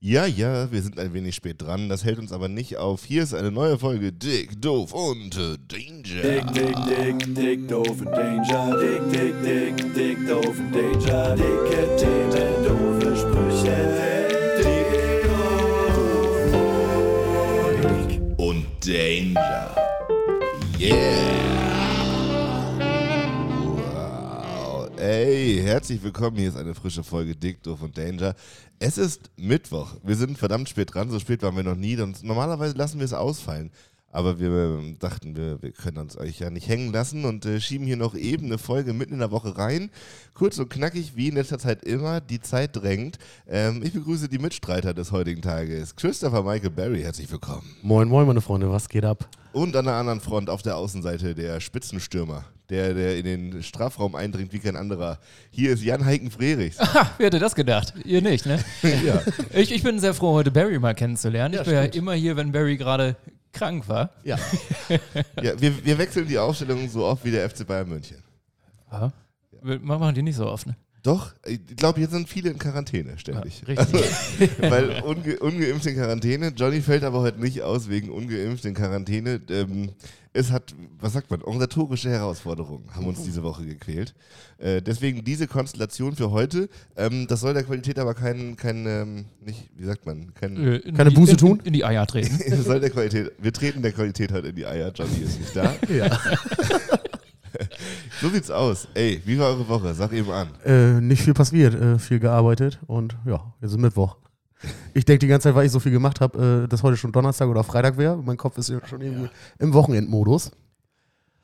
Ja, ja, wir sind ein wenig spät dran, das hält uns aber nicht auf. Hier ist eine neue Folge Dick, Doof und Danger. Dick, dick, dick, dick, doof und Danger. Dick, dick, dick, dick, doof und Danger. Dicke Themen, doofe Sprüche. Dick und und Danger. Yeah. Wow. Ey, herzlich willkommen. Hier ist eine frische Folge Dick, Doof und Danger. Es ist Mittwoch. Wir sind verdammt spät dran. So spät waren wir noch nie. Normalerweise lassen wir es ausfallen. Aber wir ähm, dachten, wir, wir können uns euch ja nicht hängen lassen und äh, schieben hier noch eben eine Folge mitten in der Woche rein. Kurz und knackig, wie in letzter Zeit immer. Die Zeit drängt. Ähm, ich begrüße die Mitstreiter des heutigen Tages. Christopher Michael Barry, herzlich willkommen. Moin, moin, meine Freunde, was geht ab? Und an der anderen Front auf der Außenseite der Spitzenstürmer, der, der in den Strafraum eindringt wie kein anderer. Hier ist Jan Heiken Frerichs. Ha, wer hätte das gedacht? Ihr nicht, ne? ja. Ich, ich bin sehr froh, heute Barry mal kennenzulernen. Ja, ich bin ja stimmt. immer hier, wenn Barry gerade krank war. Ja. ja wir, wir wechseln die Aufstellung so oft wie der FC Bayern München. Ja. Wir machen die nicht so oft, ne? Doch, ich glaube, hier sind viele in Quarantäne ständig. Ja, richtig. Also, weil unge ungeimpft in Quarantäne. Johnny fällt aber heute nicht aus wegen ungeimpft in Quarantäne. Ähm, es hat, was sagt man, organisatorische Herausforderungen haben uns diese Woche gequält. Äh, deswegen diese Konstellation für heute. Ähm, das soll der Qualität aber kein, kein ähm, nicht, wie sagt man, kein, Äh, in Keine die, Buße in, tun? In die Eier treten. das soll der Qualität, wir treten der Qualität heute in die Eier. Johnny ist nicht da. ja. So sieht's aus. Ey, wie war eure Woche? Sag eben an. Äh, nicht viel passiert, äh, viel gearbeitet und ja, jetzt ist Mittwoch. Ich denke die ganze Zeit, weil ich so viel gemacht habe, äh, dass heute schon Donnerstag oder Freitag wäre. Mein Kopf ist schon irgendwie im Wochenendmodus.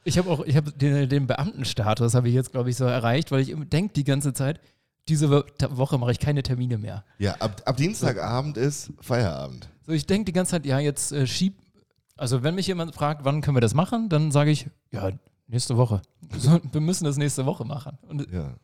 Ich habe auch, ich habe den, den Beamtenstatus habe ich jetzt, glaube ich, so erreicht, weil ich denke die ganze Zeit, diese Woche mache ich keine Termine mehr. Ja, ab, ab Dienstagabend ist Feierabend. So, ich denke die ganze Zeit, ja, jetzt äh, schieb. Also, wenn mich jemand fragt, wann können wir das machen, dann sage ich, ja, nächste Woche. Wir müssen das nächste Woche machen. Und Ja.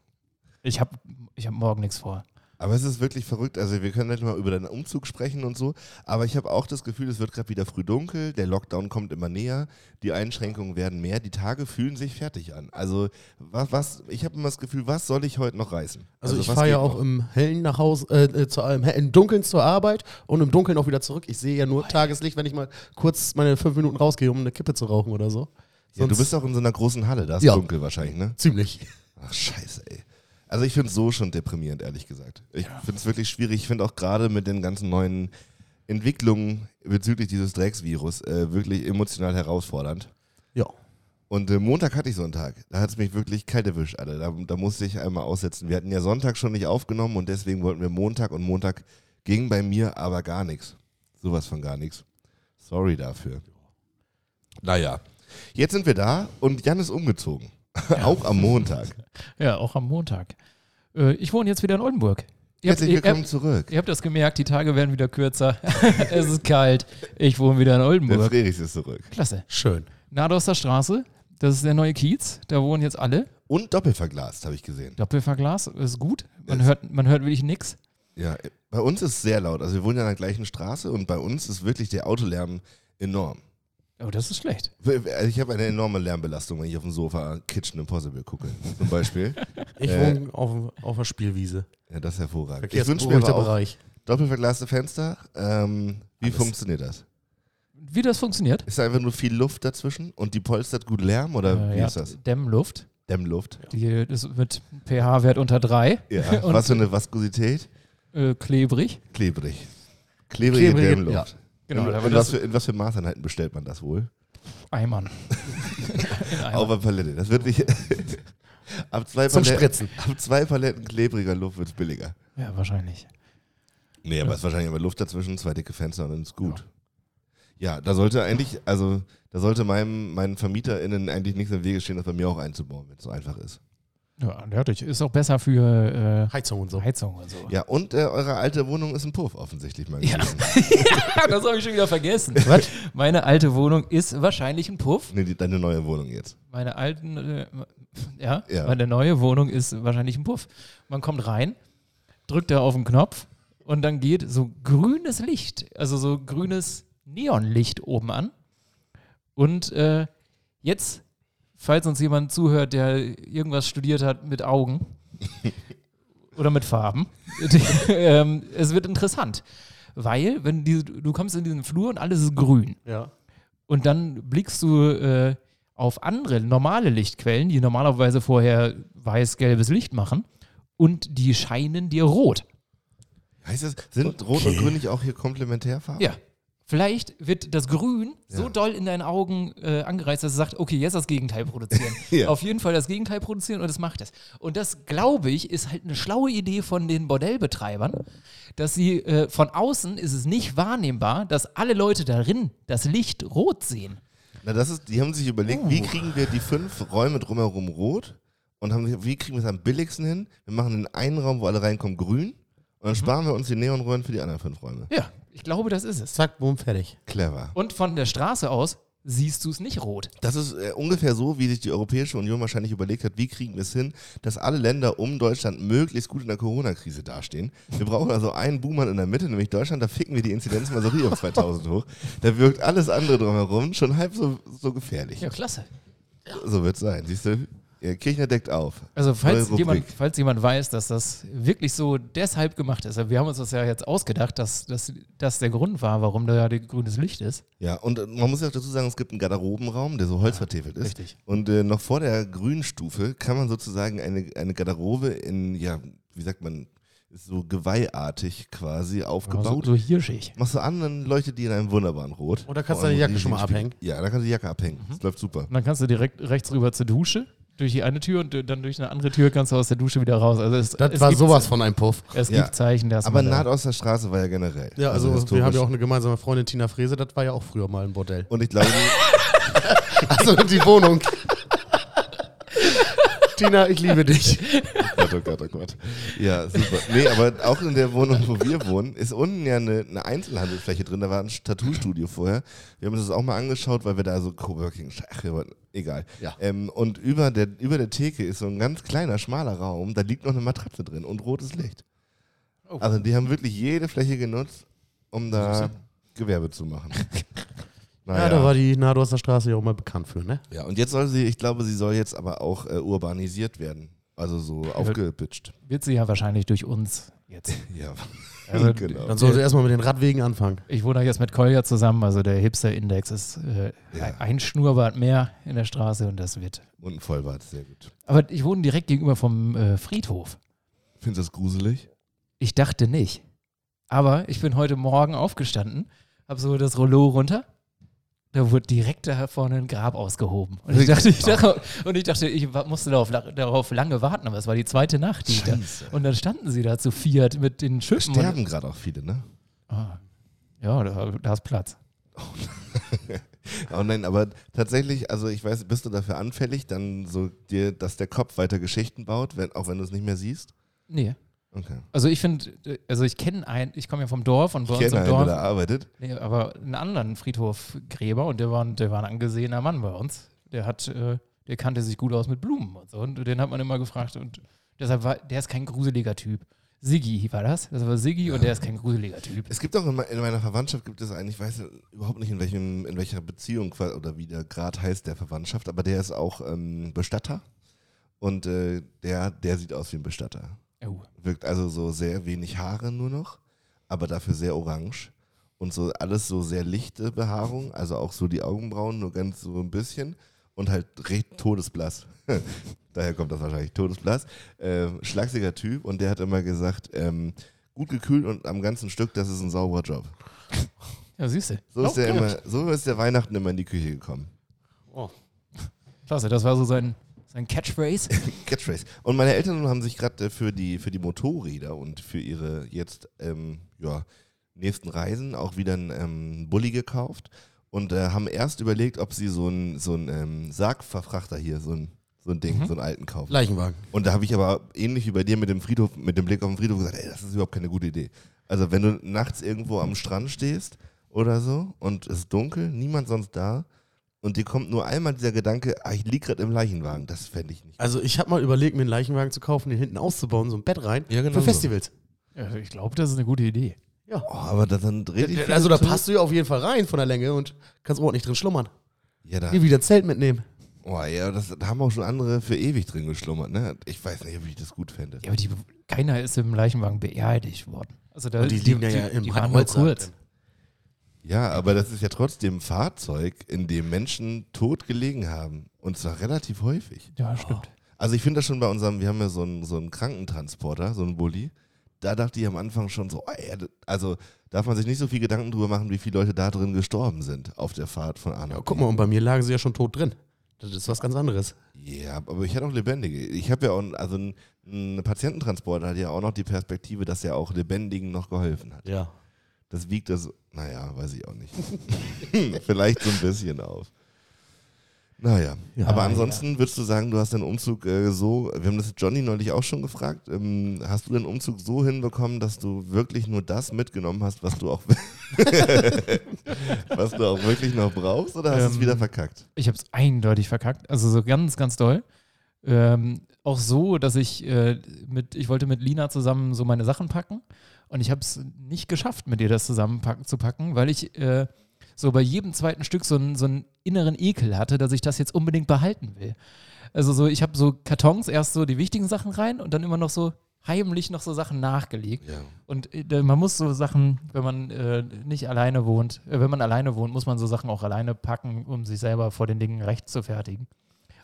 ich habe ich hab morgen nichts vor. Aber es ist wirklich verrückt. Also wir können nicht mal über deinen Umzug sprechen und so. Aber ich habe auch das Gefühl, es wird gerade wieder früh dunkel. Der Lockdown kommt immer näher. Die Einschränkungen werden mehr. Die Tage fühlen sich fertig an. Also was, was ich habe immer das Gefühl, was soll ich heute noch reißen? Also, ich was fahre ja auch noch? im Hellen nach Hause, äh, äh, zu, im, Hell- im Dunkeln zur Arbeit und im Dunkeln auch wieder zurück. Ich sehe ja nur Tageslicht, wenn ich mal kurz meine fünf Minuten rausgehe, um eine Kippe zu rauchen oder so. Ja, du bist auch in so einer großen Halle. Da ist Ja. dunkel wahrscheinlich, ne? Ziemlich. Ach, scheiße, ey. Also ich finde es so schon deprimierend, ehrlich gesagt. Ich finde es wirklich schwierig. Ich finde auch gerade mit den ganzen neuen Entwicklungen bezüglich dieses Drecksvirus äh, wirklich emotional herausfordernd. Ja. Und äh, Montag hatte ich so einen Tag. Da hat es mich wirklich kalt erwischt, Alter. Da, da musste ich einmal aussetzen. Wir hatten ja Sonntag schon nicht aufgenommen und deswegen wollten wir Montag und Montag ging bei mir aber gar nichts. Sowas von gar nichts. Sorry dafür. Naja, jetzt sind wir da und Jan ist umgezogen. Auch am Montag. Ja, auch am Montag. Äh, ich wohne jetzt wieder in Oldenburg. Ihr habt, Herzlich ihr, willkommen habt, zurück. ihr habt das gemerkt, die Tage werden wieder kürzer. es ist kalt. Ich wohne wieder in Der Oldenburg. Frerichs ist zurück. Klasse. Schön. Nadoster Straße, das ist der neue Kiez. Da wohnen jetzt alle. Und doppelverglast, habe ich gesehen. Doppelverglas ist gut. Man Ist- hört, man hört wirklich nichts. Ja, bei uns ist es sehr laut. Also wir wohnen ja an der gleichen Straße und bei uns ist wirklich der Autolärm enorm. Oh, das ist schlecht. Also ich habe eine enorme Lärmbelastung, wenn ich auf dem Sofa Kitchen Impossible gucke, zum Beispiel. Ich Äh. wohne auf, auf der Spielwiese. Ja, das ist hervorragend. Ich wünsche mir aber auch Bereich. doppelverglaste Fenster. Ähm, wie Alles. funktioniert das? Wie das funktioniert? Ist da einfach nur viel Luft dazwischen und die polstert gut Lärm oder Äh, wie ja, ist das? Dämmluft. Dämmluft? Die ist mit pH-Wert unter 3. Ja. Was für eine Viskosität? Äh, klebrig. Klebrig. Klebrige Klebrige, Dämmluft. ja. Genau, in, in, was für, in was für Maßeinheiten bestellt man das wohl? Eimern. Auf der Palette. Das wird nicht. ab, zwei Zum Paletten, Spritzen. ab zwei Paletten klebriger Luft wird es billiger. Ja, wahrscheinlich. Nee, aber es ist wahrscheinlich immer Luft dazwischen, zwei dicke Fenster und dann ist gut. Ja, da sollte eigentlich, also da sollte meinem, meinen VermieterInnen eigentlich nichts im Wege stehen, das bei mir auch einzubauen, wenn es so einfach ist. Ja, natürlich. Ist auch besser für Heizung und äh, so. Heizung und so. Ja, und äh, eure alte Wohnung ist ein Puff, offensichtlich mal Ja. gewesen. das habe ich schon wieder vergessen. Was? Meine alte Wohnung ist wahrscheinlich ein Puff. Nee, die, deine neue Wohnung jetzt. Meine alten, äh, ja, Ja. meine neue Wohnung ist wahrscheinlich ein Puff. Man kommt rein, drückt da auf den Knopf und dann geht so grünes Licht, also so grünes Neonlicht oben an. Und äh, jetzt, falls uns jemand zuhört, der irgendwas studiert hat mit Augen oder mit Farben, ähm, es wird interessant. Weil, wenn die, du kommst in diesen Flur und alles ist grün. Ja. Und dann blickst du äh, auf andere normale Lichtquellen, die normalerweise vorher weiß-gelbes Licht machen. Und die scheinen dir rot. Heißt das, sind Rot und Grün nicht auch hier Komplementärfarben? Ja. Vielleicht wird das Grün so Ja. doll in deinen Augen äh, angereizt, dass es sagt, okay, jetzt das Gegenteil produzieren. Ja. Auf jeden Fall das Gegenteil produzieren und es macht es. Und das, glaube ich, ist halt eine schlaue Idee von den Bordellbetreibern, dass sie äh, von außen ist es nicht wahrnehmbar, dass alle Leute darin das Licht rot sehen. Na, das ist, die haben sich überlegt, wie kriegen wir die fünf Räume drumherum rot und haben sich, wie kriegen wir es am billigsten hin? Wir machen den einen Raum, wo alle reinkommen, grün und dann sparen wir uns die Neonröhren für die anderen fünf Räume. Ja, ich glaube, das ist es. Zack, boom, fertig. Clever. Und von der Straße aus siehst du es nicht rot. Das ist äh, ungefähr so, wie sich die Europäische Union wahrscheinlich überlegt hat, wie kriegen wir es hin, dass alle Länder um Deutschland möglichst gut in der Corona-Krise dastehen. Wir brauchen also einen Boomer in der Mitte, nämlich Deutschland, da ficken wir die Inzidenz mal so richtig auf 2000 hoch. Da wirkt alles andere drumherum schon halb so, so gefährlich. Ja, klasse. So wird es sein. Siehst du, ja, Kirchner deckt auf. Also falls jemand, falls jemand weiß, dass das wirklich so deshalb gemacht ist, also wir haben uns das ja jetzt ausgedacht, dass das dass der Grund war, warum da ja grünes Licht ist. Ja, und äh, man muss ja auch dazu sagen, es gibt einen Garderobenraum, der so holzvertäfelt ist. richtig. Und äh, noch vor der Grünstufe kann man sozusagen eine, eine Garderobe in, ja, wie sagt man, ist so geweihartig quasi So, aufgebaut. so hirschig. Machst du an, dann leuchtet die in einem wunderbaren Rot. Oder kannst du deine Jacke schon mal abhängen? Ja, da kannst du die Jacke abhängen. Mhm. Das läuft super. Und dann kannst du direkt rechts rüber zur Dusche, durch die eine Tür und dann durch eine andere Tür kannst du aus der Dusche wieder raus. Also es, Das es war sowas von einem Puff. Es Ja. gibt Zeichen, dass Aber man da- Nordosterstraße war ja generell. Ja, also, wir historisch. haben ja auch eine gemeinsame Freundin, Tina Frese, das war ja auch früher mal ein Bordell. Und ich glaube, Also die Wohnung. Tina, ich liebe dich. Gott, oh Gott, oh Gott. Ja, super. Nee, aber auch in der Wohnung, wo wir wohnen, ist unten ja eine, eine Einzelhandelsfläche drin. Da war ein Tattoo-Studio vorher. Wir haben uns das auch mal angeschaut, weil wir da so Coworking, ach, egal. Ja. Ähm, und über der, über der Theke ist so ein ganz kleiner, schmaler Raum. Da liegt noch eine Matratze drin und rotes Licht. Oh. Also die haben wirklich jede Fläche genutzt, um da Gewerbe zu machen. Ja, da war die Nahdorster Straße ja auch mal bekannt für, ne? ja, und jetzt soll sie, ich glaube, sie soll jetzt aber auch äh, urbanisiert werden. Also so aufgepitcht. wird sie ja wahrscheinlich durch uns jetzt. Ja, Also, genau. Dann soll sie erstmal mit den Radwegen anfangen. Ich wohne ja jetzt mit Kolja zusammen, also der Hipster-Index ist äh, Ja. ein Schnurrbart mehr in der Straße und das wird. Und ein Vollbart, sehr gut. Aber ich wohne direkt gegenüber vom äh, Friedhof. Findest du das gruselig? Ich dachte nicht. Aber ich bin heute Morgen aufgestanden, habe so das Rollo runter. Da wurde direkt da vorne ein Grab ausgehoben. Und ich dachte, ich dachte, und ich, dachte, ich musste darauf, darauf lange warten, aber es war die zweite Nacht. Die da, und dann standen sie da zu viert mit den Schiffen. sterben gerade auch viele, ne? Ah, ja, da, da ist Platz. Oh nein, aber tatsächlich, also ich weiß, bist du dafür anfällig, dann so dir, dass der Kopf weiter Geschichten baut, wenn, auch wenn du es nicht mehr siehst? Nee. Okay. Also ich finde, also ich kenne einen, ich komme ja vom Dorf und bei Ich uns im einen, Dorf, der arbeitet. nee, aber einen anderen Friedhofgräber und der war, der war ein angesehener Mann bei uns. Der hat, äh, der kannte sich gut aus mit Blumen und so und den hat man immer gefragt und deshalb war, der ist kein gruseliger Typ. Siggi war das, das war Siggi und der ist kein gruseliger Typ. Es gibt auch in, me- in meiner Verwandtschaft gibt es einen, ich weiß überhaupt nicht in welchem, in welcher Beziehung oder wie der Grad heißt der Verwandtschaft, aber der ist auch ähm, Bestatter und äh, der, der sieht aus wie ein Bestatter. Oh. Wirkt also so sehr wenig Haare nur noch, aber dafür sehr orange. Und so alles so sehr lichte Behaarung, also auch so die Augenbrauen nur ganz so ein bisschen und halt recht todesblass. Daher kommt das wahrscheinlich, todesblass. Ähm, schlagsiger Typ und der hat immer gesagt, ähm, gut gekühlt und am ganzen Stück, das ist ein sauberer Job. Ja, siehst du. So ist, Oh, der immer, so ist der Weihnachten immer in die Küche gekommen. Klasse, das war so sein, sein Catchphrase. Catchphrase. Und meine Eltern haben sich gerade äh, für die, für die Motorräder und für ihre jetzt ähm, ja, nächsten Reisen auch wieder einen ähm, Bulli gekauft und äh, haben erst überlegt, ob sie so einen so einen, ähm, Sargverfrachter hier, so ein, so ein Ding, Mhm. so einen alten kaufen. Leichenwagen. Und da habe ich aber ähnlich wie bei dir mit dem Friedhof, mit dem Blick auf den Friedhof gesagt, ey, das ist überhaupt keine gute Idee. Also wenn du nachts irgendwo am Strand stehst oder so und es ist dunkel, niemand sonst da und dir kommt nur einmal dieser Gedanke, ah, ich liege gerade im Leichenwagen, das fände ich nicht. Also ich habe mal überlegt, mir einen Leichenwagen zu kaufen, den hinten auszubauen, so ein Bett rein. Ja, genau Für so. Festivals. Ja, ich glaube, das ist eine gute Idee. Ja. Oh, aber da, dann dreht dich Also da passt du ja auf jeden Fall rein von der Länge und kannst ordentlich drin schlummern. Ja, da, Nie wieder Zelt mitnehmen. oh, ja das, da haben auch schon andere für ewig drin geschlummert, ne? Ich weiß nicht, ob ich das gut fände. Ja, aber die, keiner ist im Leichenwagen beerdigt worden. Also da, Und die liegen ja im die waren nur kurz. Ja, aber das ist ja trotzdem ein Fahrzeug, in dem Menschen tot gelegen haben. Und zwar relativ häufig. Ja, stimmt. Also ich finde das schon bei unserem, wir haben ja so einen, so einen Krankentransporter, so einen Bulli. Da dachte ich am Anfang schon so, oh, ey, also darf man sich nicht so viel Gedanken drüber machen, wie viele Leute da drin gestorben sind auf der Fahrt von A nach Ja, B. guck mal, und bei mir lagen sie ja schon tot drin. Das ist was ganz anderes. Ja, aber ich hatte auch lebendige. Ich habe ja auch, also ein, ein Patiententransporter hat ja auch noch die Perspektive, dass er auch Lebendigen noch geholfen hat. Ja. Das wiegt das, naja, weiß ich auch nicht. Vielleicht so ein bisschen auf. Naja, Ja, aber ansonsten würdest du sagen, du hast den Umzug äh, so, wir haben das Johnny neulich auch schon gefragt, ähm, hast du den Umzug so hinbekommen, dass du wirklich nur das mitgenommen hast, was du auch, was du auch wirklich noch brauchst, oder hast du es Ähm, wieder verkackt? Ich habe es eindeutig verkackt. Also so ganz, ganz doll. Ähm, auch so, dass ich äh, mit, ich wollte mit Lina zusammen so meine Sachen packen und ich habe es nicht geschafft, mit ihr das zusammen packen, zu packen, weil ich äh, so bei jedem zweiten Stück so einen, so einen inneren Ekel hatte, dass ich das jetzt unbedingt behalten will. Also so, ich habe so Kartons erst so die wichtigen Sachen rein und dann immer noch so heimlich noch so Sachen nachgelegt. Ja. Und äh, man muss so Sachen, wenn man äh, nicht alleine wohnt, äh, wenn man alleine wohnt, muss man so Sachen auch alleine packen, um sich selber vor den Dingen recht zu fertigen.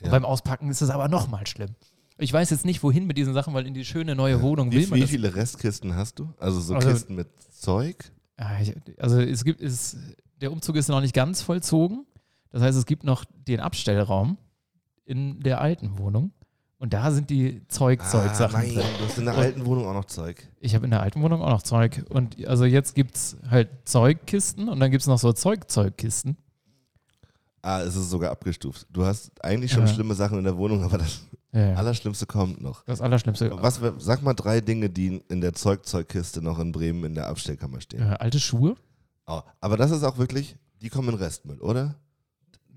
Und Ja. beim Auspacken ist es aber nochmal schlimm. Ich weiß jetzt nicht, wohin mit diesen Sachen, weil in die schöne neue Wohnung will Wie, man wie viele Restkisten hast du? Also so Also- Kisten mit Zeug? Ah, also es gibt, es, der Umzug ist noch nicht ganz vollzogen. Das heißt, es gibt noch den Abstellraum in der alten Wohnung. Und da sind die Zeug-Zeug-Sachen Ah, nein, drin. du hast in der alten Wohnung auch noch Zeug. Ich habe in der alten Wohnung auch noch Zeug. Und also jetzt gibt es halt Zeugkisten und dann gibt es noch so Zeug-Zeugkisten. Ah, es ist sogar abgestuft. Du hast eigentlich schon Ja. schlimme Sachen in der Wohnung, aber das Ja, ja. Allerschlimmste kommt noch. Das Allerschlimmste. Was, sag mal drei Dinge, die in der Zeugzeugkiste noch in Bremen in der Abstellkammer stehen. Äh, alte Schuhe. Oh, aber das ist auch wirklich, die kommen in Restmüll, oder?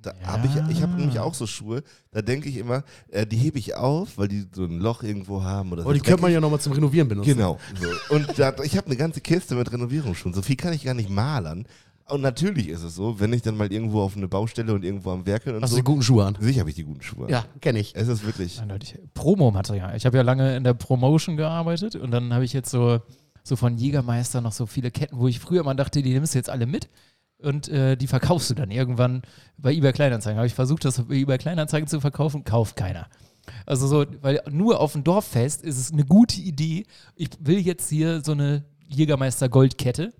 Da Ja. hab ich ich habe nämlich auch so Schuhe, da denke ich immer, äh, die hebe ich auf, weil die so ein Loch irgendwo haben. Oder Aber die könnte man ja nochmal zum Renovieren benutzen. Genau. So. Und da, ich habe eine ganze Kiste mit Renovierungsschuhen. So viel kann ich gar nicht malern. Und natürlich ist es so, wenn ich dann mal irgendwo auf eine Baustelle und irgendwo am Werkeln und Hast du so, die guten Schuhe an? sicher habe ich die guten Schuhe. Ja, kenne ich. Es ist wirklich. Eindeutig. Promomaterial. Ich habe ja lange in der Promotion gearbeitet und dann habe ich jetzt so, so von Jägermeister noch so viele Ketten, wo ich früher mal dachte, die nimmst du jetzt alle mit und äh, die verkaufst du dann irgendwann bei eBay Kleinanzeigen. Habe ich versucht, das bei eBay Kleinanzeigen zu verkaufen, kauft keiner. Also so, weil nur auf dem Dorffest ist es eine gute Idee. Ich will jetzt hier so eine Jägermeister Goldkette,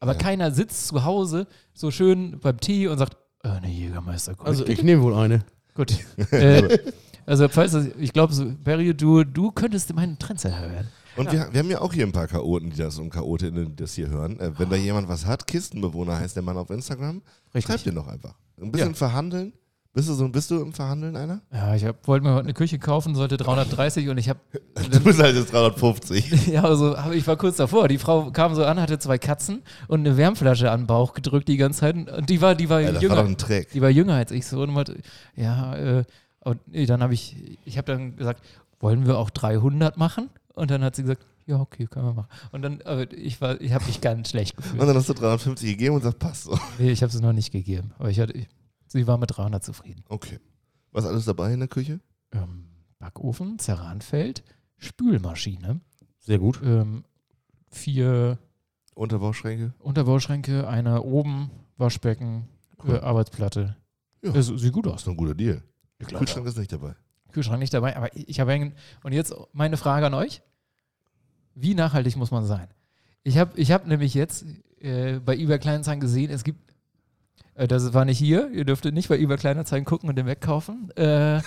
aber Ja. keiner sitzt zu Hause so schön beim Tee und sagt, äh, eine Jägermeister Goldkette. Also ich nehme wohl eine. Gut. äh, also, falls das, ich glaube, so, Barry, du, du könntest mein Trendsetter werden. Und wir, wir haben ja auch hier ein paar Chaoten, die das und Chaotinnen, die das hier hören. Äh, wenn da jemand was hat, Kistenbewohner heißt der Mann auf Instagram, schreib den doch einfach. Ein bisschen Ja. verhandeln. Bist du, so, bist du im Verhandeln einer? Ja, ich wollte mir heute eine Küche kaufen, sollte 330 und ich habe, Du bist halt jetzt 350. ja, also, hab, ich war kurz davor. Die Frau kam so an, hatte zwei Katzen und eine Wärmflasche an den Bauch gedrückt die ganze Zeit. Und die war, die war Ja, das war jünger. doch ein Track. die war jünger als ich so und wollte, ja, äh, und dann habe ich, ich habe dann gesagt, wollen wir auch 300 machen? Und dann hat sie gesagt, ja, okay, können wir machen. Und dann, aber ich war, ich habe mich ganz schlecht gefühlt. Und dann hast du 350 gegeben und sagst, passt so. Nee, ich habe es noch nicht gegeben. Aber ich hatte, sie war mit 300 zufrieden. Okay. Was alles dabei in der Küche? Ähm, Backofen, Ceranfeld, Spülmaschine, Sehr gut. ähm, vier Unterbauschränke? Unterbauschränke, einer oben, Waschbecken, Cool. äh, Arbeitsplatte. Ja. Das sieht gut Das aus. ist ein guter Deal. Ich Kühlschrank ist nicht dabei. Kühlschrank nicht dabei, aber ich, habe hängen. Und jetzt meine Frage an euch. Wie nachhaltig muss man sein? Ich habe ich hab nämlich jetzt äh, bei eBay Kleinanzeigen gesehen, es gibt, äh, das war nicht hier, ihr dürftet nicht bei eBay Kleinanzeigen gucken und den wegkaufen, äh, äh,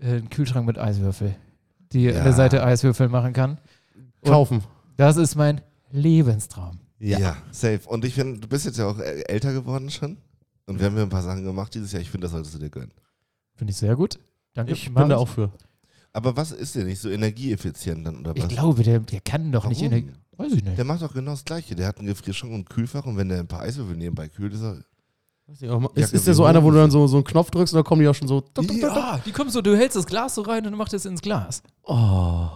einen Kühlschrank mit Eiswürfel, die Ja. an der Seite Eiswürfel machen kann. Und Kaufen. Das ist mein Lebenstraum. Ja. safe. Und ich finde, du bist jetzt ja auch äh, älter geworden schon. Und wir haben ja ein paar Sachen gemacht dieses Jahr. Ich finde, das solltest du dir gönnen. Finde ich sehr gut. Danke. Ich bin da auch für. Aber was ist denn nicht so energieeffizient dann oder Ich was? glaube, der, der kann doch nicht in der. Warum? Weiß ich nicht. Der macht doch genau das Gleiche. Der hat einen Gefrierschrank und ein Kühlfach und wenn der ein paar Eiswürfel nebenbei kühlt, ist er. Weiß ich auch mal. Ja, Ist, ist der so einer, wo du dann so, so einen Knopf drückst und dann kommen die auch schon so. Ja, die kommen so, du hältst das Glas so rein und machst es ins Glas. Oh.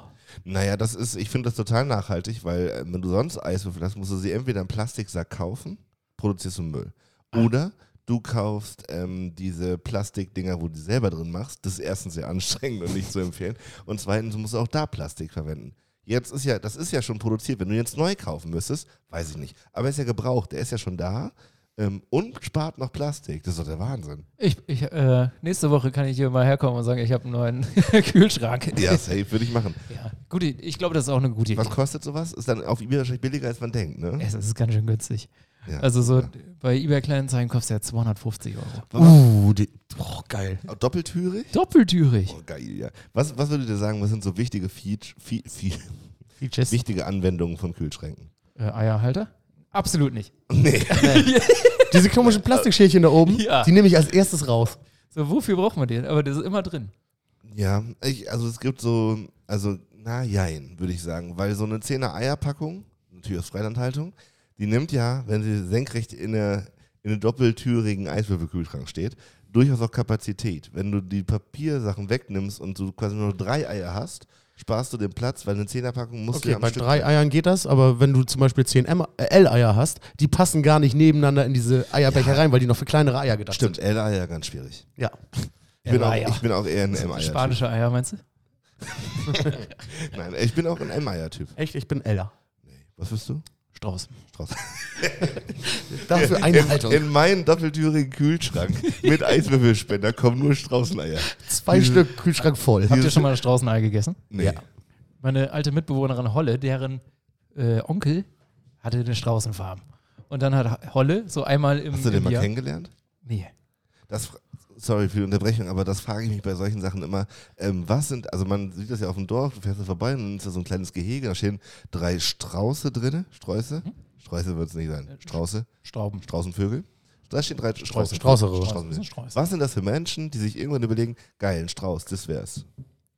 Naja, das ist, ich finde das total nachhaltig, weil äh, wenn du sonst Eiswürfel hast, musst du sie entweder im Plastiksack kaufen, produzierst du Müll. Oder du kaufst ähm, diese Plastikdinger, wo du die selber drin machst. Das ist erstens sehr anstrengend und nicht zu empfehlen. Und zweitens musst du auch da Plastik verwenden. Jetzt ist ja, das ist ja schon produziert. Wenn du jetzt neu kaufen müsstest, weiß ich nicht. Aber er ist ja gebraucht, der ist ja schon da ähm, und spart noch Plastik. Das ist doch der Wahnsinn. Ich, ich, äh, nächste Woche kann ich hier mal herkommen und sagen, ich habe einen neuen Kühlschrank. Ja, safe würde ich machen. Ja, gut, ich glaube, das ist auch eine gute Idee. Was kostet sowas? Ist dann auf eBay wahrscheinlich billiger, als man denkt, ne? Es ist ganz schön günstig. Ja. Also so Ja. bei eBay Kleinanzeigen kostet er 250 Euro. Uh, die, boah, geil. Doppeltürig? Doppeltürig. Oh, geil, ja. Was, was würdet ihr sagen, was sind so wichtige, Feature, Fe Fe Features. wichtige Anwendungen von Kühlschränken? Äh, Eierhalter? Absolut nicht. Nee. Diese komischen Plastikschälchen da oben, Ja. die nehme ich als erstes raus. So, wofür braucht man den? Aber das ist immer drin. Ja, ich, also es gibt so, also, na jein, würde ich sagen, weil so eine 10er Eierpackung, natürlich aus Freilandhaltung, die nimmt ja, wenn sie senkrecht in, eine, in einem doppeltürigen Eiswürfelkühlschrank steht, durchaus auch Kapazität. Wenn du die Papiersachen wegnimmst und du quasi nur drei Eier hast, sparst du den Platz, weil eine 10er-Packung musst du Okay, ja am bei Stück drei Eiern geht das, aber wenn du zum Beispiel 10 M äh, L-Eier hast, die passen gar nicht nebeneinander in diese Eierbecher rein, weil die noch für kleinere Eier gedacht Stimmt, sind. L-Eier ganz schwierig. Ja. Ich bin, auch, ich bin auch eher ein M-Eier-Typ. Spanische Eier, meinst du? Nein, ich bin auch ein M-Eier-Typ. Echt, ich bin Eller. Nee. Was bist du? Strauß. Strauß. Dafür eine in, Haltung. in meinen doppeltürigen Kühlschrank mit Eiswürfelspender kommen nur Straußeneier. Zwei Stück Kühlschrank voll. Habt ihr schon mal ein Straußenei gegessen? Nee. Ja. Meine alte Mitbewohnerin Holle, deren äh, Onkel hatte eine Straußenfarm. Und dann hat Holle so einmal im, Hast du den im mal Jahr... kennengelernt? Nee. Das, sorry für die Unterbrechung, aber das frage ich mich bei solchen Sachen immer. Ähm, was sind, also man sieht das ja auf dem Dorf, du fährst da vorbei und dann ist da so ein kleines Gehege, da stehen drei Strauße drin. Sträuße? Sträuße wird es nicht sein. Strauße? Strauben. Straußenvögel? Da stehen drei Strauße. Straußere. Das Straußenvögel. ist Strauß. Was sind das für Menschen, die sich irgendwann überlegen, geil, ein Strauß, das wär's.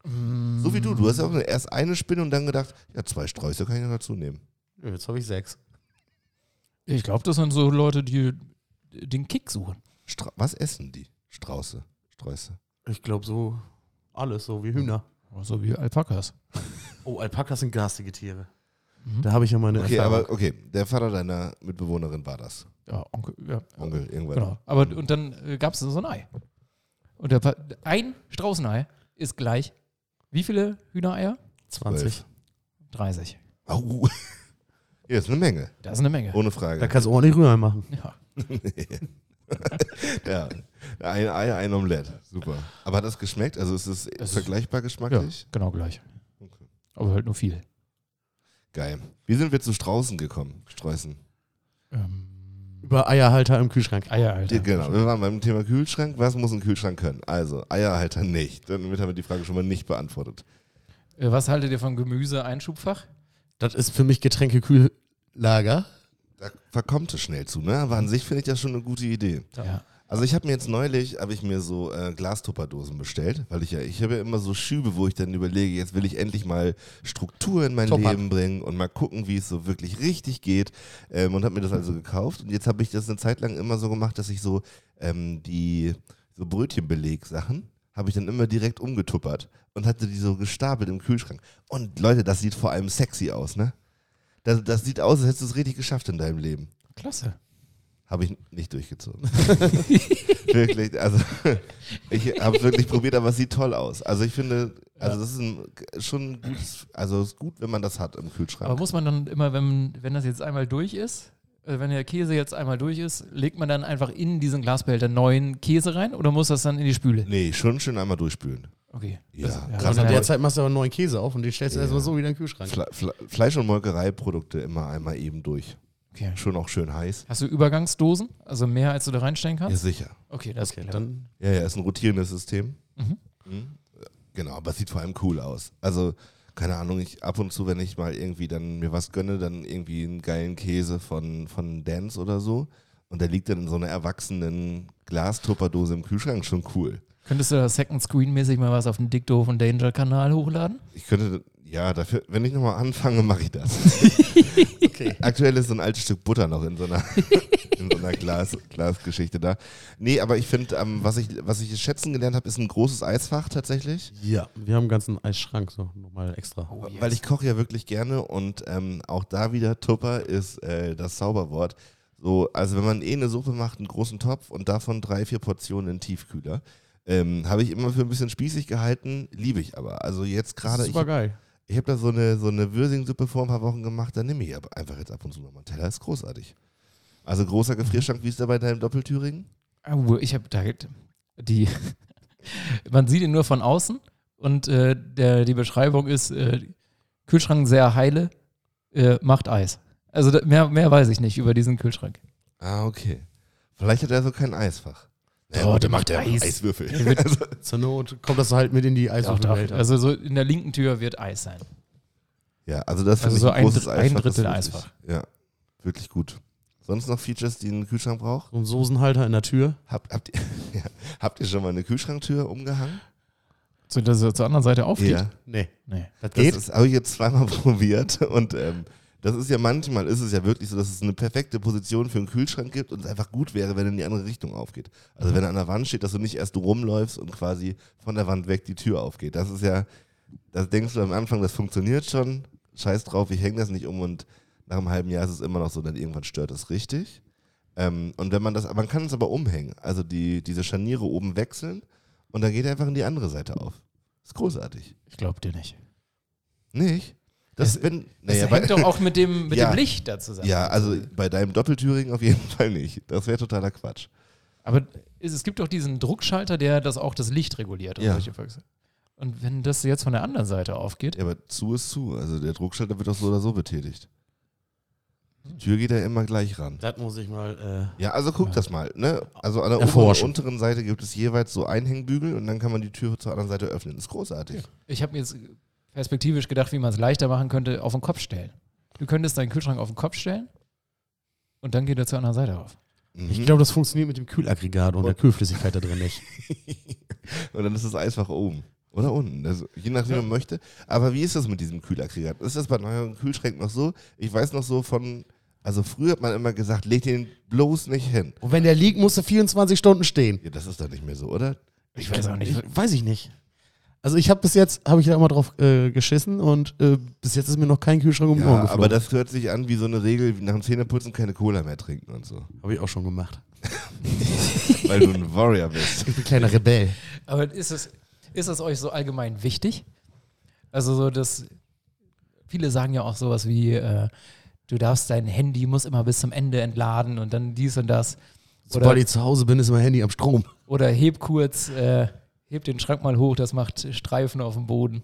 So wie du, du hast ja auch erst eine Spinne und dann gedacht, ja, zwei Sträuße kann ich noch dazu nehmen. Jetzt habe ich sechs. Ich glaube, das sind so Leute, die den Kick suchen. Stra was essen die? Strauße, Sträuße. Ich glaube so alles, so wie Hühner. So wie Alpakas. Oh, Alpakas sind garstige Tiere. Mhm. Da habe ich ja meine Okay, Erfahrung. aber okay, der Vater deiner Mitbewohnerin war das. Ja, Onkel, ja. Onkel, irgendwann. Genau. Aber und dann äh, gab es so ein Ei. Und der, ein Straußenei ist gleich wie viele Hühnereier? 20. 30. Au. Ja, ist eine Menge, Das ist eine Menge. ohne Da Frage. kannst du ordentlich Rührei machen. Ja. ja, ein Ei, ein Omelett. Super. Aber hat das geschmeckt? Also ist es Es ist- vergleichbar ja, geschmacklich? genau gleich. Okay. Aber halt nur viel. Geil. Wie sind wir zu Straußen gekommen? Sträußen. Ähm, Über Eierhalter im Kühlschrank. Eierhalter. Ja, genau, wir waren beim Thema Kühlschrank. Was muss ein Kühlschrank können? Also, Eierhalter nicht. Damit haben wir die Frage schon mal nicht beantwortet. Äh, Was haltet ihr vom Gemüse-Einschubfach? Das ist für mich Getränkekühllager. Da verkommt es schnell zu, ne? Aber an sich finde ich das schon eine gute Idee. Ja. Also ich habe mir jetzt neulich, habe ich mir so äh, Glastupperdosen bestellt, weil ich ja, ich habe ja immer so Schübe, wo ich dann überlege, jetzt will ich endlich mal Struktur in mein Top Leben bringen und mal gucken, wie es so wirklich richtig geht ähm, und habe mir das also gekauft und jetzt habe ich das eine Zeit lang immer so gemacht, dass ich so ähm, die so Brötchenbeleg-Sachen habe ich dann immer direkt umgetuppert und hatte die so gestapelt im Kühlschrank. Und Leute, das sieht vor allem sexy aus, ne? Das, das sieht aus, als hättest du es richtig geschafft in deinem Leben. Klasse. Habe ich nicht durchgezogen. wirklich, also ich habe wirklich probiert, aber es sieht toll aus. Also ich finde, also das ist ein, schon ein gutes, also es ist gut, wenn man das hat im Kühlschrank. Aber muss man dann immer, wenn, wenn das jetzt einmal durch ist, äh, wenn der Käse jetzt einmal durch ist, legt man dann einfach in diesen Glasbehälter neuen Käse rein oder muss das dann in die Spüle? nee, schon schön einmal durchspülen. Okay. Ja, Das- gerade Und in Ja. der Zeit machst du aber einen neuen Käse auf und den stellst du Ja. erstmal so wieder in den Kühlschrank. Fle Fle Fleisch- und Molkereiprodukte immer einmal eben durch. okay. Schon auch schön heiß. Hast du Übergangsdosen? Also mehr, als du da reinstellen Ja, kannst? sicher. Okay, das Okay, dann Ja, ja, ist ein rotierendes System. Mhm. Mhm. Genau, aber es sieht vor allem cool aus. Also, keine Ahnung, ich ab und zu, wenn ich mal irgendwie dann mir was gönne, dann irgendwie einen geilen Käse von, von Dance oder so. Und der liegt dann in so einer erwachsenen Glastupperdose im Kühlschrank, schon cool. Könntest du da Second Screen-mäßig mal was auf den Dick Doof und Danger-Kanal hochladen? Ich könnte, ja, dafür, wenn ich nochmal anfange, mache ich das. Okay. Aktuell ist so ein altes Stück Butter noch in so einer, in so einer Glas, Glasgeschichte da. Nee, aber ich finde, ähm, was, ich, was ich schätzen gelernt habe, ist ein großes Eisfach tatsächlich. Ja, wir haben einen ganzen Eisschrank so nochmal extra. Oh, Weil ich koche ja wirklich gerne und ähm, auch da wieder Tupper ist äh, das Zauberwort. So, also wenn man eh eine Suppe macht, einen großen Topf und davon drei, vier Portionen in den Tiefkühler, ähm, habe ich immer für ein bisschen spießig gehalten, liebe ich aber. Also jetzt gerade, ich, Super geil. Ich habe da so eine, so eine Würsingsuppe vor ein paar Wochen gemacht, da nehme ich aber einfach jetzt ab und zu nochmal einen Teller. Ist großartig. Also großer Gefrierschrank, wie ist der bei deinem Doppeltüringen? Ich habe da die. man sieht ihn nur von außen und äh, der, die Beschreibung ist: äh, Kühlschrank sehr heile, äh, macht Eis. Also mehr, mehr weiß ich nicht über diesen Kühlschrank. Ah, okay. Vielleicht hat er so kein Eisfach. Doch, gut, der dann macht er Eis. Eiswürfel. wird- Zur Not kommt das halt mit in die. Eiswürfelwelt. Also so in der linken Tür wird Eis sein. Ja, also das Also so ein großes Dr- ein Eisfach ist Drittel Eisfach. Ja, wirklich gut. Sonst noch Features, die ein Kühlschrank braucht? so ein Soßenhalter in der Tür. Habt, habt, ihr, ja, habt ihr schon mal eine Kühlschranktür umgehangen? So, dass er zur anderen Seite aufgeht? Nee. Nee. Das Das geht? ist- habe ich jetzt zweimal probiert und ähm, das ist ja manchmal ist es ja wirklich so, dass es eine perfekte Position für einen Kühlschrank gibt und es einfach gut wäre, wenn er in die andere Richtung aufgeht. Also Mhm. wenn er an der Wand steht, dass du nicht erst rumläufst und quasi von der Wand weg die Tür aufgeht. Das ist ja, das denkst du am Anfang, das funktioniert schon. Scheiß drauf, ich hänge das nicht um und nach einem halben Jahr ist es immer noch so, dann irgendwann stört es richtig. Ähm, und wenn man das, man kann es aber umhängen, also die, diese Scharniere oben wechseln und dann geht er einfach in die andere Seite auf. Ist großartig. Ich glaub dir nicht. Nicht? Das, Es- wenn, Das naja, hängt bei, doch auch mit dem, mit Ja. dem Licht da zusammen. ja, also bei deinem Doppeltüring auf jeden Fall nicht. Das wäre totaler Quatsch. Aber es, es gibt doch diesen Druckschalter, der das auch das Licht reguliert. Und, Ja. solche Volks- und wenn das jetzt von der anderen Seite aufgeht, Ja, aber zu ist zu. Also der Druckschalter wird doch so oder so betätigt. Die Tür geht ja immer gleich ran. Das muss ich mal. Ja, also guck das mal. Ne? Also an der oberen unteren Seite gibt es jeweils so Einhängbügel und dann kann man die Tür zur anderen Seite öffnen. ist großartig. ich habe mir jetzt perspektivisch gedacht, wie man es leichter machen könnte, auf den Kopf stellen. Du könntest deinen Kühlschrank auf den Kopf stellen und dann geht er zur anderen Seite auf. Mhm. Ich glaube, das funktioniert mit dem Kühlaggregat und der Kühlflüssigkeit da drin nicht. Und dann ist es einfach oben. Oder unten. Also, je nachdem, wie man möchte. Aber wie ist das mit diesem Kühlaggregat? Ist das bei neueren Kühlschränken noch so? Ich weiß noch so von. Also früher hat man immer gesagt, leg den bloß nicht hin. Und wenn der liegt, muss er 24 Stunden stehen. Ja, das ist doch nicht mehr so, oder? Ich weiß auch nicht. Ich, weiß ich nicht. Also ich habe bis jetzt, habe ich da immer drauf äh, geschissen und äh, bis jetzt ist mir noch kein Kühlschrank um Ohren Ja, geflogen. aber das hört sich an wie so eine Regel, wie nach dem Zähneputzen keine Cola mehr trinken und so. habe ich auch schon gemacht. Weil du ein Warrior bist. Ich bin kleiner Rebell. Aber ist es, ist es euch so allgemein wichtig? Also so, dass viele sagen ja auch sowas wie, äh, du darfst dein Handy, muss immer bis zum Ende entladen und dann dies und das. Oder, Sobald ich zu Hause bin, ist mein Handy am Strom. oder heb kurz, äh, heb den Schrank mal hoch, das macht Streifen auf dem Boden.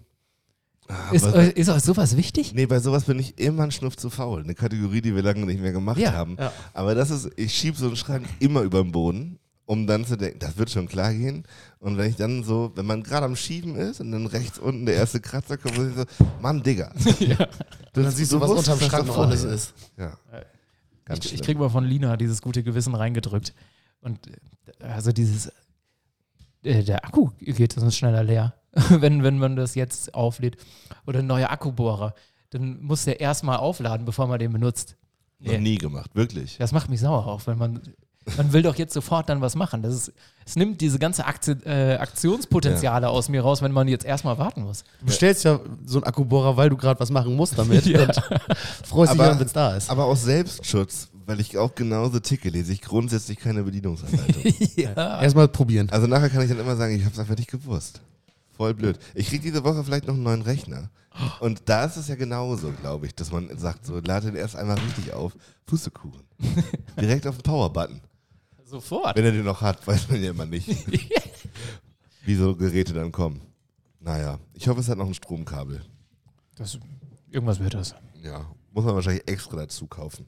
Ist, Aber- euch- ist euch sowas wichtig? Nee, bei sowas bin ich immer ein Schnuff zu faul. Eine Kategorie, die wir lange nicht mehr gemacht Ja, haben. ja. Aber das ist, ich schiebe so einen Schrank immer über den Boden, um dann zu denken, das wird schon klar gehen. Und wenn ich dann so, wenn man gerade am Schieben ist und dann rechts unten der erste Kratzer kommt, dann so, Mann, Digga. ja. Und dann siehst du, was unterm das Schrank noch alles ist. Ja. Ganz Ich, ich kriege mal von Lina dieses gute Gewissen reingedrückt. Und äh, also dieses, äh, der Akku geht sonst schneller leer, wenn, wenn man das jetzt auflädt. Oder ein neuer Akkubohrer. Dann muss der erstmal aufladen, bevor man den benutzt. Noch Nee. nie gemacht, wirklich. Das macht mich sauer auch, wenn man, man will doch jetzt sofort dann was machen. Das ist, es nimmt diese ganze Akti äh, Aktionspotenziale aus mir raus, wenn man jetzt erstmal warten muss. Du bestellst ja so einen Akkubohrer, weil du gerade was machen musst damit. Ja. Und freust dich wenn es da ist. Aber aus Selbstschutz, weil ich auch genauso ticke, lese ich grundsätzlich keine Bedienungsanleitung. ja. Erstmal probieren. also nachher kann ich dann immer sagen, ich habe es einfach nicht gewusst. Voll blöd. Ich kriege diese Woche vielleicht noch einen neuen Rechner. Und da ist es ja genauso, glaube ich, dass man sagt, so lade den erst einmal richtig auf. Pustekuchen. Direkt auf den Power-Button. Sofort. Wenn er den noch hat, weiß man ja immer nicht, wie so Geräte dann kommen. Naja, ich hoffe, es hat noch ein Stromkabel. Das, irgendwas wird das. Ja, muss man wahrscheinlich extra dazu kaufen.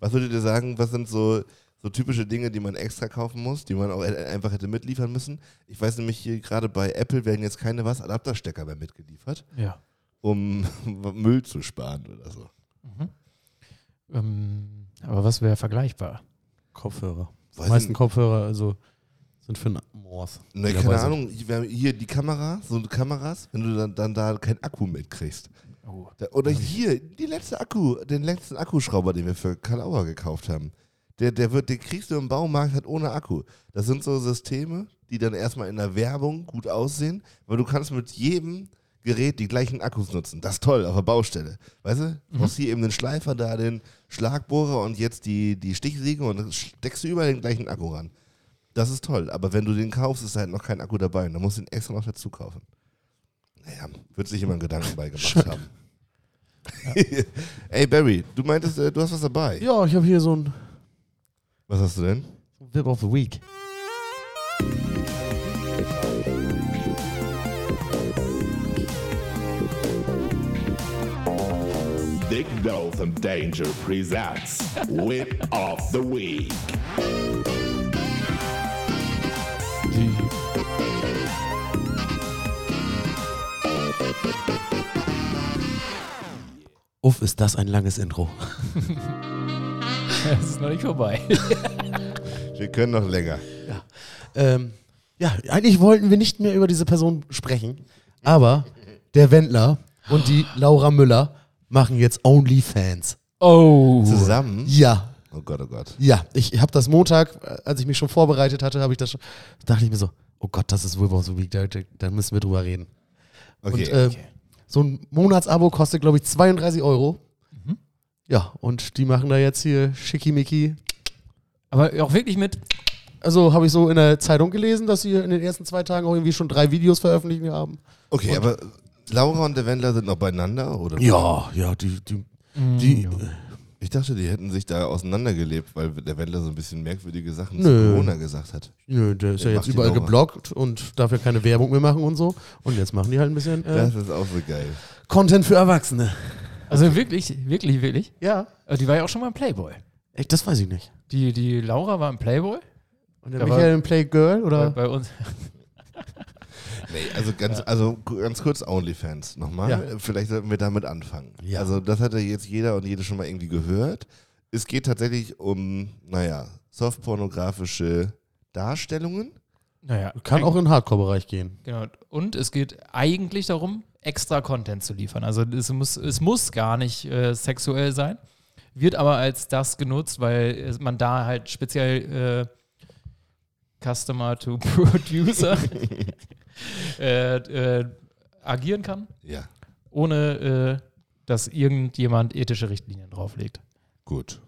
Was würdet ihr sagen, was sind so, so typische Dinge, die man extra kaufen muss, die man auch e- einfach hätte mitliefern müssen? Ich weiß nämlich hier gerade bei Apple werden jetzt keine was Adapterstecker mehr mitgeliefert, Ja. um Müll zu sparen oder so. Ähm, aber was wäre vergleichbar? Kopfhörer. Die Weiß meisten nicht. Kopfhörer also, sind für einen Morse. Ne, die keine. Ahnung, hier die Kamera, so Kameras, wenn du dann, dann da keinen Akku mitkriegst. Oh. Da, oder hier, die letzte Akku, den letzten Akkuschrauber, den wir für Karl Auer gekauft haben. Der, der wird, den kriegst du im Baumarkt halt ohne Akku. Das sind so Systeme, die dann erstmal in der Werbung gut aussehen, weil du kannst mit jedem Gerät die gleichen Akkus nutzen. Das ist toll auf der Baustelle. Weißt du? Du brauchst hier eben den Schleifer, da den Schlagbohrer und jetzt die, die Stichsäge und dann steckst du überall den gleichen Akku ran. Das ist toll, aber wenn du den kaufst, ist halt noch kein Akku dabei und dann musst du ihn extra noch dazu kaufen. Naja, wird sich jemand Gedanken bei gemacht haben. Ey, Barry, du meintest, äh, du hast was dabei. Ja, ich habe hier so ein Was hast du denn? Whip of the Week. Dick and Danger presents Whip of the Week. Uff, ist das ein langes Intro. Es ist noch nicht vorbei. Wir können noch länger. Ähm, ja, eigentlich wollten wir nicht mehr über diese Person sprechen, aber der Wendler und die Laura Müller machen jetzt OnlyFans. Oh. Zusammen? Ja, Oh Gott, oh Gott. ja. Ich habe das Montag, äh, als ich mich schon vorbereitet hatte, habe ich das schon, dachte ich mir so, oh Gott, das ist of the Week, da, da, da müssen wir drüber reden. Okay. Und äh, so ein Monatsabo kostet, glaube ich, 32 Euro. Ja, und die machen da jetzt hier Schickimicki. Aber auch wirklich mit. Also habe ich so in der Zeitung gelesen, dass sie in den ersten zwei Tagen auch irgendwie schon drei Videos veröffentlicht haben. okay, aber Laura und der Wendler sind noch beieinander, oder? Ja, ja, die, die, die Ich dachte, die hätten sich da auseinandergelebt, weil der Wendler so ein bisschen merkwürdige Sachen Nö. zu Corona gesagt hat. nö, der ist Der ja jetzt überall geblockt und darf ja keine Werbung mehr machen und so. Und jetzt machen die halt ein bisschen äh, Das ist auch so geil. Content für Erwachsene. Also wirklich, wirklich, wirklich. Ja. Also die war ja auch schon mal im Playboy. Echt, das weiß ich nicht. Die, die Laura war im Playboy. Und der Ja, Michael ein Playgirl Bei, oder? bei uns. Nee, also ganz, also ganz kurz OnlyFans nochmal. Ja. Vielleicht sollten wir damit anfangen. Ja. Also das hat ja jetzt jeder und jede schon mal irgendwie gehört. Es geht tatsächlich um, naja, softpornografische Darstellungen. Naja, Kann auch in den Hardcore-Bereich gehen. Genau. Und es geht eigentlich darum, extra Content zu liefern. Also es muss, es muss gar nicht äh, sexuell sein, wird aber als das genutzt, weil man da halt speziell äh, Customer to Producer äh, äh, agieren kann, Ja, ohne äh, dass irgendjemand ethische Richtlinien drauflegt. gut.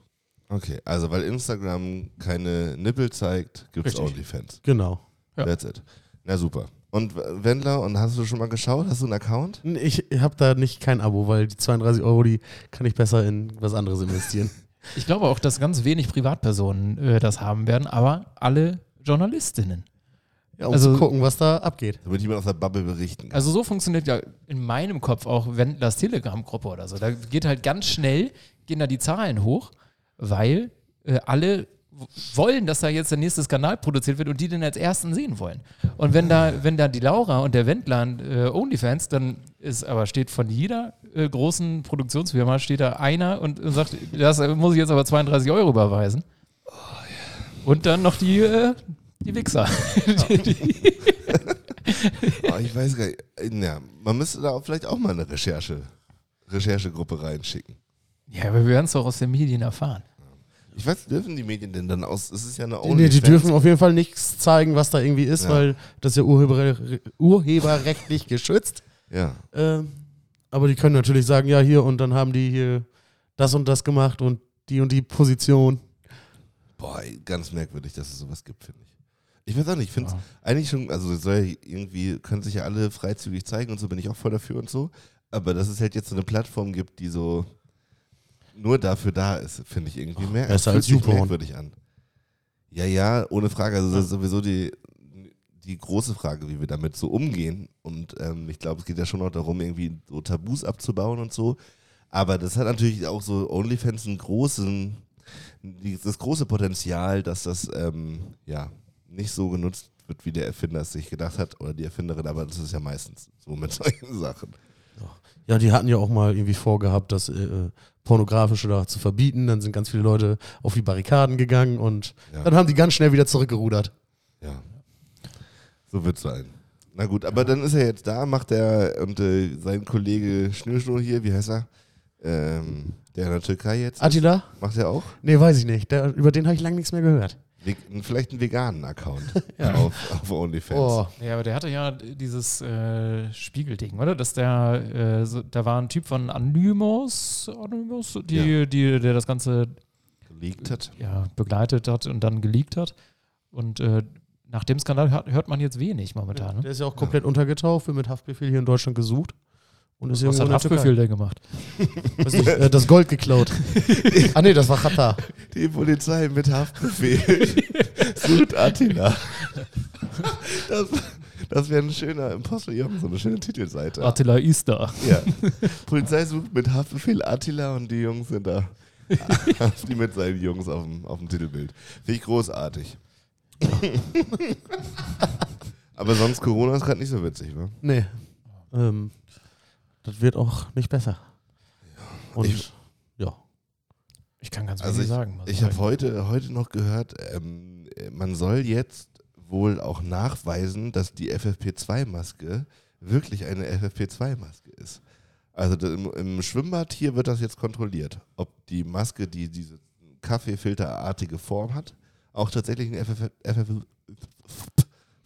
Okay, also weil Instagram keine Nippel zeigt, gibt es. OnlyFans. Genau. Ja. That's it. Na super. Und Wendler, und hast du schon mal geschaut? Hast du einen Account? Ich habe da nicht kein Abo, weil die 32 Euro, die kann ich besser in was anderes investieren. Ich glaube auch, dass ganz wenig Privatpersonen äh, das haben werden, aber alle Journalistinnen. Ja, um Also- zu gucken, was da abgeht. Damit jemand aus der Bubble berichten kann. Also so funktioniert ja in meinem Kopf auch Wendlers Telegram-Gruppe oder so. Da geht halt ganz schnell, gehen da die Zahlen hoch, weil äh, alle wollen, dass da jetzt der nächste Skandal produziert wird und die den als ersten sehen wollen. Und wenn da, wenn da die Laura und der Wendler äh, Onlyfans, dann ist aber steht von jeder äh, großen Produktionsfirma steht da einer und sagt, das muss ich jetzt aber 32 Euro überweisen. Und dann noch die, äh, die Wichser. die, die, Oh, ich weiß gar nicht. Ja, man müsste da auch vielleicht auch mal eine Recherche, Recherchegruppe reinschicken. ja, aber wir werden es doch aus den Medien erfahren. Ich weiß, dürfen die Medien denn dann aus? Es ist ja eine Nee, die dürfen auf jeden Fall nichts zeigen, was da irgendwie ist, Ja. weil das ist ja urheber, urheberrechtlich geschützt. Ja. Ähm, aber die können natürlich sagen, ja, hier und dann haben die hier das und das gemacht und die und die Position. Boah, ganz merkwürdig, dass es sowas gibt, finde ich. Ich weiß auch nicht, ich finde es eigentlich schon, also soll ja irgendwie, können sich ja alle freizügig zeigen und so, bin ich auch voll dafür und so. Aber dass es halt jetzt so eine Plattform gibt, die so nur dafür da ist, finde ich irgendwie mehr. besser als sich YouPorn. merkwürdig an. Ja, ja, ohne Frage. Also das ist sowieso die, die große Frage, wie wir damit so umgehen. Und ähm, ich glaube, es geht ja schon auch darum, irgendwie so Tabus abzubauen und so. Aber das hat natürlich auch so OnlyFans einen großen, das große Potenzial, dass das ähm, ja nicht so genutzt wird, wie der Erfinder es sich gedacht hat oder die Erfinderin, aber das ist ja meistens so mit solchen Sachen. Ja, die hatten ja auch mal irgendwie vorgehabt, das äh, Pornografische da zu verbieten. Dann sind ganz viele Leute auf die Barrikaden gegangen und Ja. dann haben die ganz schnell wieder zurückgerudert. Ja. So wird es sein. Na gut, aber dann ist er jetzt da, macht er und äh, sein Kollege Schnürschnur hier, wie heißt er? Ähm, der in der Türkei jetzt. ist, Attila? Macht er auch? Nee, weiß ich nicht. Der, über den habe ich lange nichts mehr gehört. Vielleicht einen veganen Account auf, auf OnlyFans. Oh, Ja, aber der hatte ja dieses äh, Spiegelding, oder? Dass der, äh, so, da war ein Typ von Anonymous, Anonymous die, Ja. die, der das Ganze Geleakt hat. ja, begleitet hat und dann geleakt hat. Und äh, nach dem Skandal hört, hört man jetzt wenig momentan. Ne? Der ist ja auch komplett untergetaucht, wird mit Haftbefehl hier in Deutschland gesucht. Und ist Was irgendwo hat in der Haftbefehl denn gemacht? Nicht, äh, das Gold geklaut. ah nee, das war Katar. Die Polizei mit Haftbefehl sucht Attila. Das, das wäre ein schöner Imposter Jung, so eine schöne Titelseite. Attila Easter. Ja. Polizei sucht mit Haftbefehl Attila und die Jungs sind da. die mit seinen Jungs auf dem, auf dem Titelbild. Finde ich großartig. Aber sonst Corona ist gerade nicht so witzig, wa? Nee. Ähm, das wird auch nicht besser. Und Ich- ja. Ich kann ganz Also wenig ich, sagen. ich habe heute, heute noch gehört, ähm, man soll jetzt wohl auch nachweisen, dass die FFP2-Maske wirklich eine FFP2-Maske ist. Also im, im Schwimmbad hier wird das jetzt kontrolliert, ob die Maske, die diese Kaffeefilterartige Form hat, auch tatsächlich einen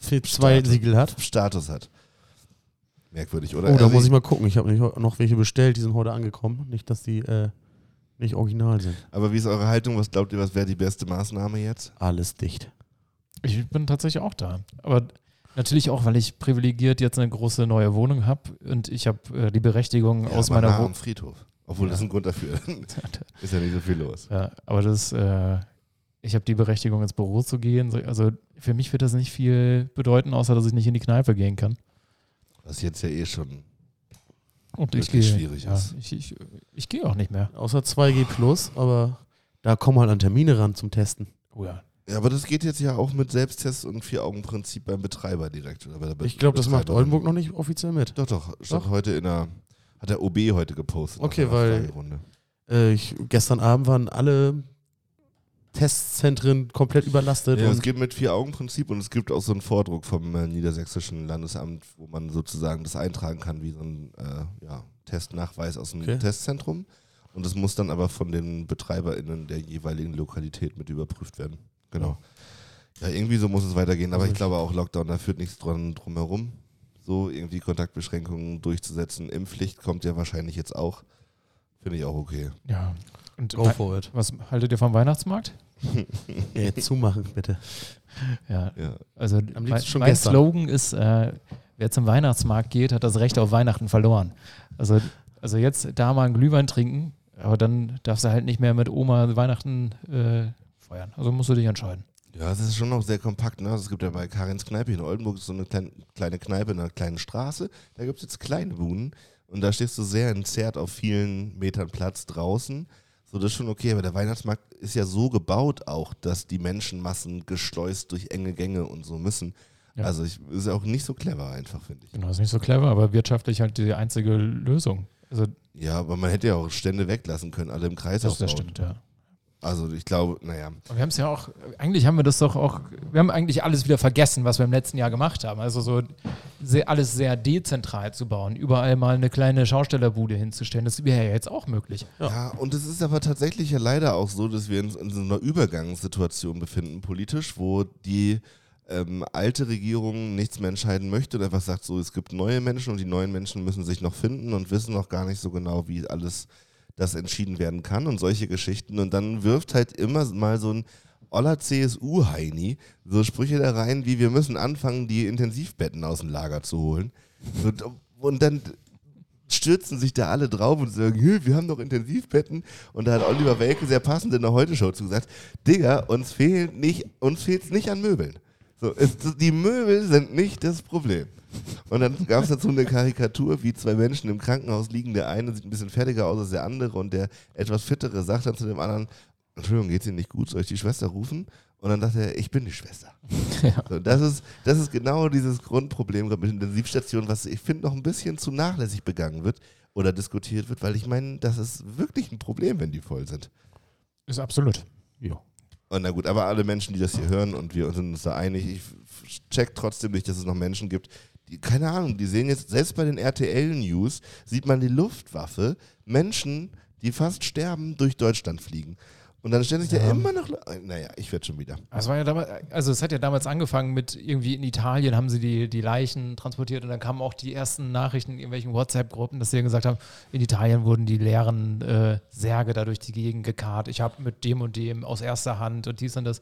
P2-Siegel hat. FFP-Status hat. Merkwürdig, oder? Oh, da Also muss ich mal gucken. Ich habe noch welche bestellt, die sind heute angekommen. Nicht, dass die äh, nicht original sind. aber wie ist eure Haltung? Was glaubt ihr, was wäre die beste Maßnahme jetzt? Alles dicht. Ich bin tatsächlich auch da. Aber natürlich auch, weil ich privilegiert jetzt eine große neue Wohnung habe und ich habe äh, die Berechtigung aus aber meiner Wohnung. Friedhof. Obwohl, das ist ein Grund dafür. ist ja nicht so viel los. Ja, aber das, äh, ich habe die Berechtigung ins Büro zu gehen. So- Also für mich wird das nicht viel bedeuten, außer dass ich nicht in die Kneipe gehen kann. Was jetzt ja eh schon Und ich Wirklich gehe. schwierig ja, ist. Ich, ich, ich gehe auch nicht mehr. Außer 2G Plus, aber da kommen halt an Termine ran zum Testen. Oh ja. Ja, aber das geht jetzt ja auch mit Selbsttests und Vier-Augen-Prinzip beim Betreiber direkt. Oder bei Ich glaube, das macht. Oldenburg noch nicht offiziell mit. Doch, doch. Stand Doch? heute in der, hat der OB heute gepostet. Okay, weil-. Äh, ich, gestern Abend waren alle Testzentren komplett überlastet. Ja, es gibt mit Vier-Augen-Prinzip und es gibt auch so einen Vordruck vom äh, Niedersächsischen Landesamt, wo man sozusagen das eintragen kann wie so ein äh, ja, Testnachweis aus dem Okay. Testzentrum. Und das muss dann aber von den BetreiberInnen der jeweiligen Lokalität mit überprüft werden. Genau. Ja, irgendwie so muss es weitergehen, aber Also ich ich- glaube auch Lockdown, da führt nichts dran drum herum. So irgendwie Kontaktbeschränkungen durchzusetzen. Impfpflicht kommt ja wahrscheinlich jetzt auch. Finde ich auch okay. Ja. Und Go for it. was haltet ihr vom Weihnachtsmarkt? Ja, jetzt zumachen, bitte. Ja, Ja. also Am mein, schon mein gestern. Slogan ist, äh, wer zum Weihnachtsmarkt geht, hat das Recht auf Weihnachten verloren. Also, also jetzt da mal einen Glühwein trinken, aber dann darfst du halt nicht mehr mit Oma Weihnachten äh, feiern. Also musst du dich entscheiden. Ja, es ist schon noch sehr kompakt. Ne? Also es gibt ja bei Karins Kneipe in Oldenburg so eine kleine, kleine Kneipe in einer kleinen Straße. Da gibt es jetzt kleine Buden und da stehst du sehr entzerrt auf vielen Metern Platz draußen. So, das ist schon okay, aber der Weihnachtsmarkt ist ja so gebaut auch, dass die Menschenmassen geschleust durch enge Gänge und so müssen. Ja. Also ich, ist ja auch nicht so clever einfach, finde ich. Genau, ist nicht so clever, aber wirtschaftlich halt die einzige Lösung. Also Ja, aber man hätte ja auch Stände weglassen können, alle im Kreis das, das stimmt, ja. Also ich glaube, naja. Und wir haben es ja auch, eigentlich haben wir das doch auch, wir haben eigentlich alles wieder vergessen, was wir im letzten Jahr gemacht haben. Also so sehr, alles sehr dezentral zu bauen, überall mal eine kleine Schaustellerbude hinzustellen, das wäre ja jetzt auch möglich. Ja. und es ist aber tatsächlich ja leider auch so, dass wir uns in so einer Übergangssituation befinden, politisch, wo die ähm, alte Regierung nichts mehr entscheiden möchte und einfach sagt, so, es gibt neue Menschen und die neuen Menschen müssen sich noch finden und wissen noch gar nicht so genau, wie alles das entschieden werden kann und solche Geschichten. Und dann wirft halt immer mal so ein oller CSU-Heini so Sprüche da rein, wie wir müssen anfangen, die Intensivbetten aus dem Lager zu holen. Und, und dann stürzen sich da alle drauf und sagen, "Hä, wir haben doch Intensivbetten. Und da hat Oliver Welke sehr passend in der Heute-Show zu gesagt, Digga, uns fehlt nicht, uns fehlt's nicht an Möbeln. So, es, die Möbel sind nicht das Problem. Und dann gab es dazu eine Karikatur, wie zwei Menschen im Krankenhaus liegen. Der eine sieht ein bisschen fertiger aus als der andere und der etwas fittere sagt dann zu dem anderen, Entschuldigung, geht's Ihnen nicht gut? Soll ich die Schwester rufen? Und dann dachte er, ich bin die Schwester. So, das, ist, das ist genau dieses Grundproblem mit Intensivstationen, was ich finde noch ein bisschen zu nachlässig begangen wird oder diskutiert wird, weil ich meine, das ist wirklich ein Problem, wenn die voll sind. Ist absolut. Ja. Und na gut, aber alle Menschen, die das hier hören und wir sind uns da einig, ich check trotzdem nicht, dass es noch Menschen gibt, die, keine Ahnung, die sehen jetzt, selbst bei den RTL-News sieht man die Luftwaffe, Menschen, die fast sterben, durch Deutschland fliegen. Und dann stellen sich ja, Ja. immer noch, Le- naja, ich werde schon wieder. Es war ja damals, also es hat ja damals angefangen mit irgendwie in Italien haben sie die, die Leichen transportiert und dann kamen auch die ersten Nachrichten in irgendwelchen WhatsApp-Gruppen, dass sie gesagt haben, in Italien wurden die leeren äh, Särge da durch die Gegend gekarrt. Ich habe mit dem und dem aus erster Hand und dies und das.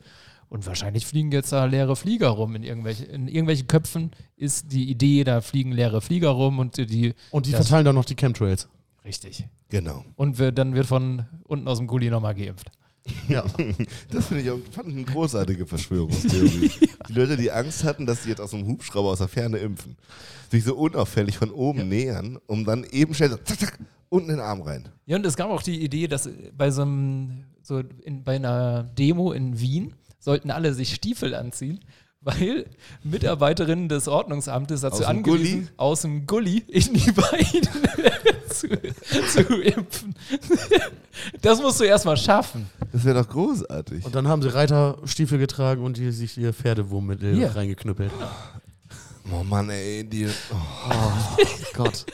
Und wahrscheinlich fliegen jetzt da leere Flieger rum. In, irgendwelche, in irgendwelchen Köpfen ist die Idee, da fliegen leere Flieger rum und die. Und die Das- verteilen dann noch die Chemtrails. Richtig. Genau. Und wir, dann wird von unten aus dem Gully nochmal geimpft. Ja. Das finde ich auch fand ich eine großartige Verschwörungstheorie. Die Leute, die Angst hatten, dass sie jetzt aus dem Hubschrauber aus der Ferne impfen, sich so unauffällig von oben nähern, um dann eben schnell so zack, zack, unten in den Arm rein. Ja, und es gab auch die Idee, dass bei so einem, so in, bei einer Demo in Wien sollten alle sich Stiefel anziehen, weil Mitarbeiterinnen des Ordnungsamtes dazu Aus angewiesen, aus dem Gully in die Beine zu, zu impfen. Das musst du erstmal schaffen. Das wäre doch großartig. Und dann haben sie Reiterstiefel getragen und die sich ihr Pferdewurmmittel Hier. reingeknüppelt. Oh Mann, ey, die. Oh. Oh Gott.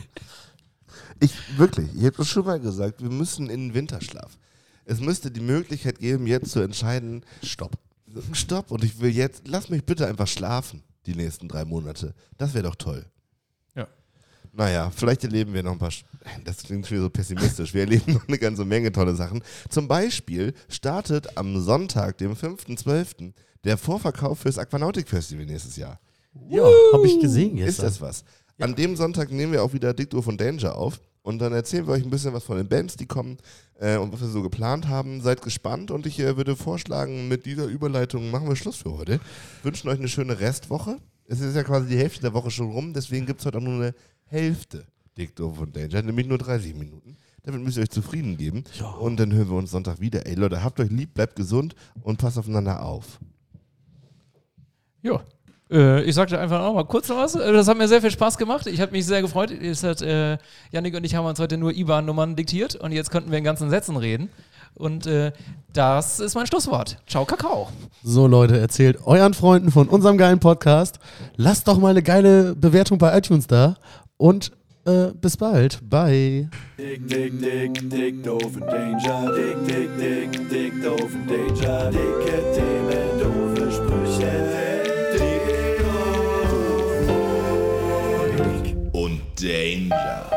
Ich wirklich, ich habe das schon mal gesagt, wir müssen in den Winterschlaf. Es müsste die Möglichkeit geben, jetzt zu entscheiden, Stopp. Stopp und ich will jetzt, lass mich bitte einfach schlafen, die nächsten drei Monate. Das wäre doch toll. Ja. Naja, vielleicht erleben wir noch ein paar, Sch- das klingt schon so pessimistisch, wir erleben noch eine ganze Menge tolle Sachen. Zum Beispiel startet am Sonntag, dem 5.12., der Vorverkauf fürs Aquanautic Festival nächstes Jahr. Ja, habe ich gesehen Ist gestern. das was? An dem Sonntag nehmen wir auch wieder Dicto von Danger auf und dann erzählen wir euch ein bisschen was von den Bands, die kommen äh, und was wir so geplant haben. Seid gespannt und ich äh, würde vorschlagen, mit dieser Überleitung machen wir Schluss für heute. Wünschen euch eine schöne Restwoche. Es ist ja quasi die Hälfte der Woche schon rum, deswegen gibt es heute auch nur eine Hälfte Dicto von Danger, nämlich nur 30 Minuten. Damit müsst ihr euch zufrieden geben. Und dann hören wir uns Sonntag wieder. Ey Leute, habt euch lieb, bleibt gesund und passt aufeinander auf. Ja. Äh, ich sagte einfach auch mal kurz noch was. Äh, Das hat mir sehr viel Spaß gemacht. Ich habe mich sehr gefreut. Es hat, äh, Janik und ich haben uns heute nur IBAN-Nummern diktiert und jetzt könnten wir in ganzen Sätzen reden. Und äh, das ist mein Schlusswort. Ciao, Kakao. So, Leute, erzählt euren Freunden von unserem geilen Podcast. Lasst doch mal eine geile Bewertung bei iTunes da. Und äh, bis bald. Bye. Dick, dick, dick, dick, doof und Danger. Dick, dick, dick, dick, doof und Danger. Dicke Themen, doofe Sprüche. Danger.